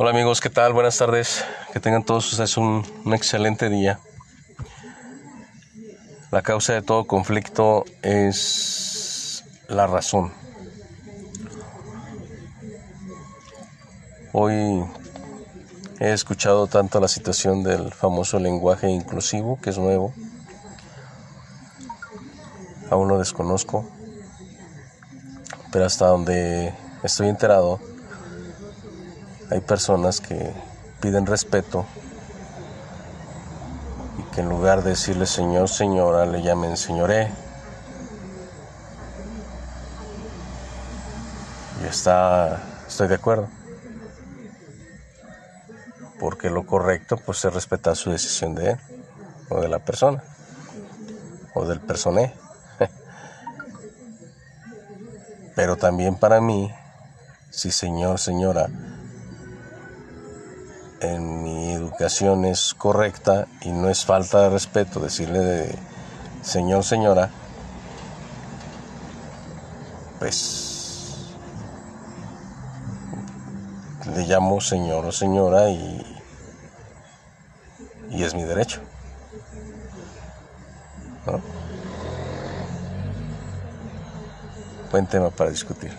Hola amigos, ¿qué tal? Buenas tardes. Que tengan todos ustedes un, un, excelente día. La causa de todo conflicto es la razón. Hoy he escuchado tanto la situación del famoso lenguaje inclusivo, que es nuevo. Aún lo desconozco. Pero hasta donde estoy enterado, hay personas que piden respeto y que en lugar de decirle señor, señora, le llamen señoré. Y está, estoy de acuerdo. Porque lo correcto pues es respetar su decisión de él o de la persona o del personé. Pero también para mí, si señor, señora, en mi educación es correcta y no es falta de respeto decirle de señor, señora, pues le llamo señor o señora y, y es mi derecho. ¿no? Buen tema para discutir.